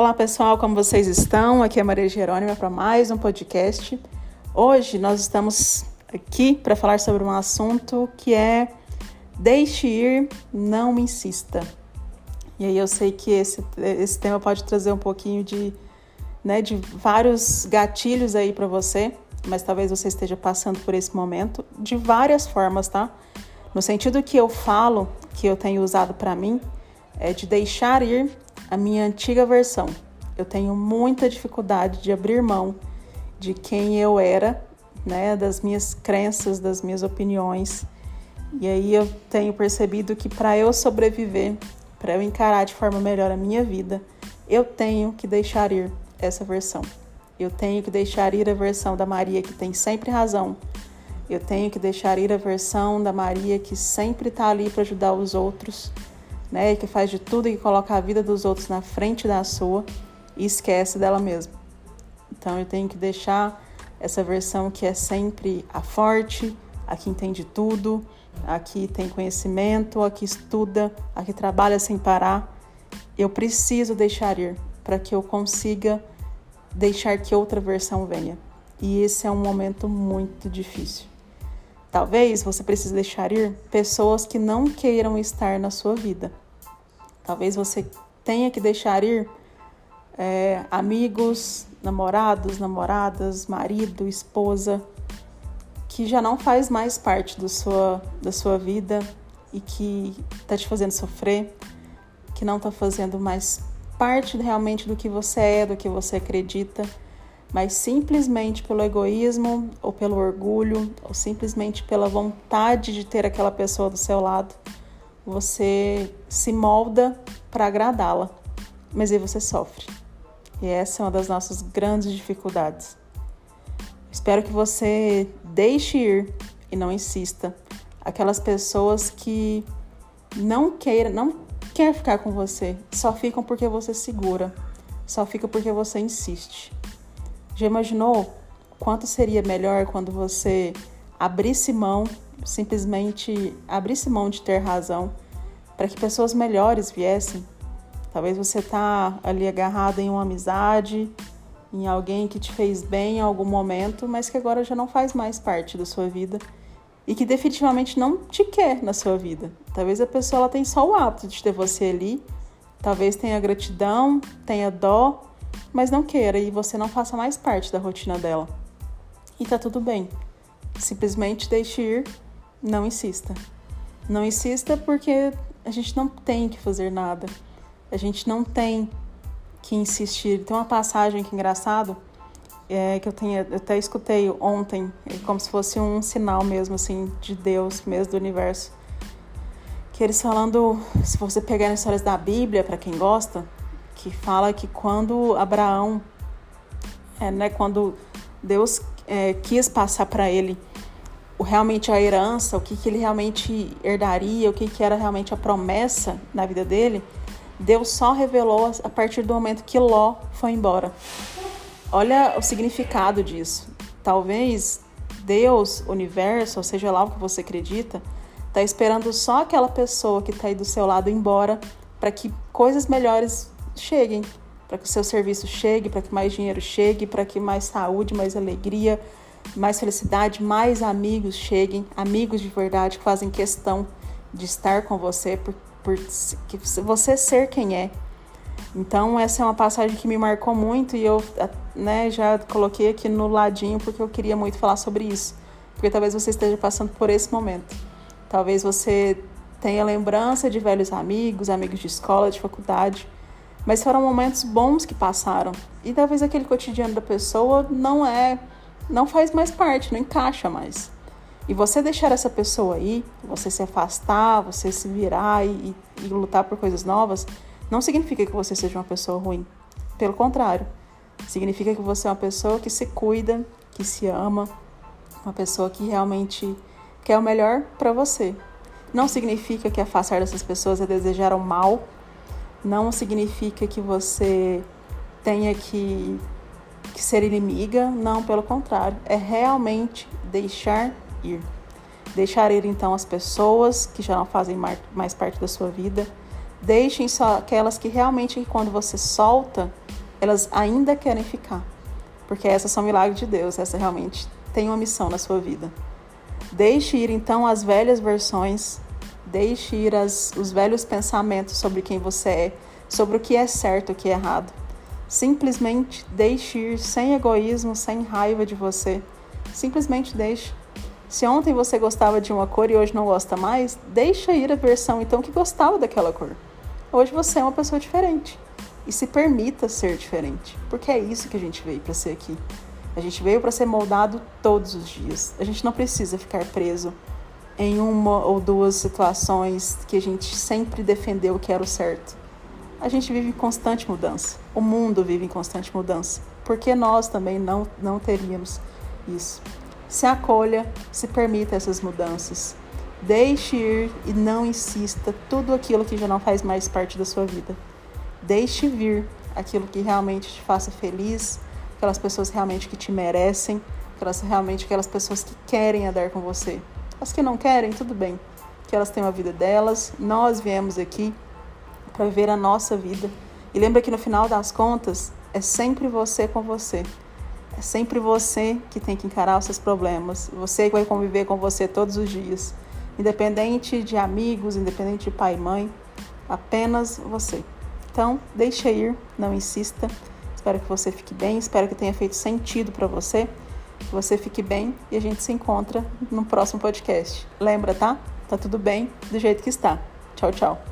Olá pessoal, como vocês estão? Aqui é Maria Jerônima para mais um podcast. Hoje nós estamos aqui para falar sobre um assunto que é deixe ir, não insista. E aí eu sei que esse, esse tema pode trazer um pouquinho de, né, de vários gatilhos aí para você, mas talvez você esteja passando por esse momento de várias formas, tá? No sentido que eu falo, que eu tenho usado para mim, é de deixar ir a minha antiga versão. Eu tenho muita dificuldade de abrir mão de quem eu era, né, das minhas crenças, das minhas opiniões. E aí eu tenho percebido que para eu sobreviver, para eu encarar de forma melhor a minha vida, eu tenho que deixar ir essa versão. Eu tenho que deixar ir a versão da Maria que tem sempre razão. Eu tenho que deixar ir a versão da Maria que sempre está ali para ajudar os outros né, que faz de tudo e coloca a vida dos outros na frente da sua e esquece dela mesma. Então eu tenho que deixar essa versão que é sempre a forte, a que entende tudo, a que tem conhecimento, a que estuda, a que trabalha sem parar. Eu preciso deixar ir para que eu consiga deixar que outra versão venha. E esse é um momento muito difícil. Talvez você precise deixar ir pessoas que não queiram estar na sua vida. Talvez você tenha que deixar ir é, amigos, namorados, namoradas, marido, esposa, que já não faz mais parte do sua, da sua vida e que está te fazendo sofrer, que não está fazendo mais parte realmente do que você é, do que você acredita mas simplesmente pelo egoísmo ou pelo orgulho ou simplesmente pela vontade de ter aquela pessoa do seu lado, você se molda para agradá-la, mas aí você sofre. E essa é uma das nossas grandes dificuldades. Espero que você deixe ir e não insista. Aquelas pessoas que não queiram, não quer ficar com você, só ficam porque você segura, só ficam porque você insiste. Já imaginou quanto seria melhor quando você abrisse mão, simplesmente abrisse mão de ter razão, para que pessoas melhores viessem? Talvez você tá ali agarrado em uma amizade, em alguém que te fez bem em algum momento, mas que agora já não faz mais parte da sua vida e que definitivamente não te quer na sua vida. Talvez a pessoa ela tem só o hábito de ter você ali, talvez tenha gratidão, tenha dó, mas não queira e você não faça mais parte da rotina dela. E tá tudo bem. Simplesmente deixe ir, não insista. Não insista porque a gente não tem que fazer nada. A gente não tem que insistir. Tem uma passagem que é engraçado é, que eu, tenho, eu até escutei ontem, é como se fosse um sinal mesmo assim de Deus, mesmo do universo. Que eles falando, se você pegar nas histórias da Bíblia, para quem gosta, que fala que quando Abraão, é, né, quando Deus é, quis passar para ele realmente a herança, o que, que ele realmente herdaria, o que, que era realmente a promessa na vida dele, Deus só revelou a partir do momento que Ló foi embora. Olha o significado disso. Talvez Deus, universo, ou seja lá o que você acredita, está esperando só aquela pessoa que está aí do seu lado embora para que coisas melhores cheguem, para que o seu serviço chegue, para que mais dinheiro chegue, para que mais saúde, mais alegria, mais felicidade, mais amigos cheguem, amigos de verdade que fazem questão de estar com você por, por que você ser quem é. Então essa é uma passagem que me marcou muito e eu né, já coloquei aqui no ladinho porque eu queria muito falar sobre isso. Porque talvez você esteja passando por esse momento. Talvez você tenha lembrança de velhos amigos, amigos de escola, de faculdade, mas foram momentos bons que passaram. E talvez aquele cotidiano da pessoa não é, não faz mais parte, não encaixa mais. E você deixar essa pessoa aí, você se afastar, você se virar e, e lutar por coisas novas, não significa que você seja uma pessoa ruim. Pelo contrário, significa que você é uma pessoa que se cuida, que se ama, uma pessoa que realmente quer o melhor para você. Não significa que afastar dessas pessoas é desejar o mal não significa que você tenha que, que ser inimiga, não, pelo contrário, é realmente deixar ir. Deixar ir então as pessoas que já não fazem mais parte da sua vida. Deixem só aquelas que realmente, quando você solta, elas ainda querem ficar. Porque essas são milagres de Deus, essa realmente tem uma missão na sua vida. Deixe ir então as velhas versões, deixe ir as, os velhos pensamentos sobre quem você é, sobre o que é certo e o que é errado. Simplesmente deixe ir sem egoísmo, sem raiva de você. Simplesmente deixe. Se ontem você gostava de uma cor e hoje não gosta mais, deixa ir a versão então que gostava daquela cor. Hoje você é uma pessoa diferente. E se permita ser diferente, porque é isso que a gente veio para ser aqui. A gente veio para ser moldado todos os dias. A gente não precisa ficar preso em uma ou duas situações que a gente sempre defendeu que era o certo. A gente vive em constante mudança. O mundo vive em constante mudança. Porque nós também não, não teríamos isso. Se acolha, se permita essas mudanças. Deixe ir e não insista tudo aquilo que já não faz mais parte da sua vida. Deixe vir aquilo que realmente te faça feliz, aquelas pessoas realmente que te merecem, aquelas realmente aquelas pessoas que querem andar com você. As que não querem, tudo bem, que elas têm a vida delas. Nós viemos aqui para viver a nossa vida. E lembra que no final das contas é sempre você com você. É sempre você que tem que encarar os seus problemas. Você que vai conviver com você todos os dias. Independente de amigos, independente de pai e mãe, apenas você. Então, deixa ir, não insista. Espero que você fique bem, espero que tenha feito sentido para você, você fique bem e a gente se encontra no próximo podcast. Lembra, tá? Tá tudo bem do jeito que está. Tchau, tchau.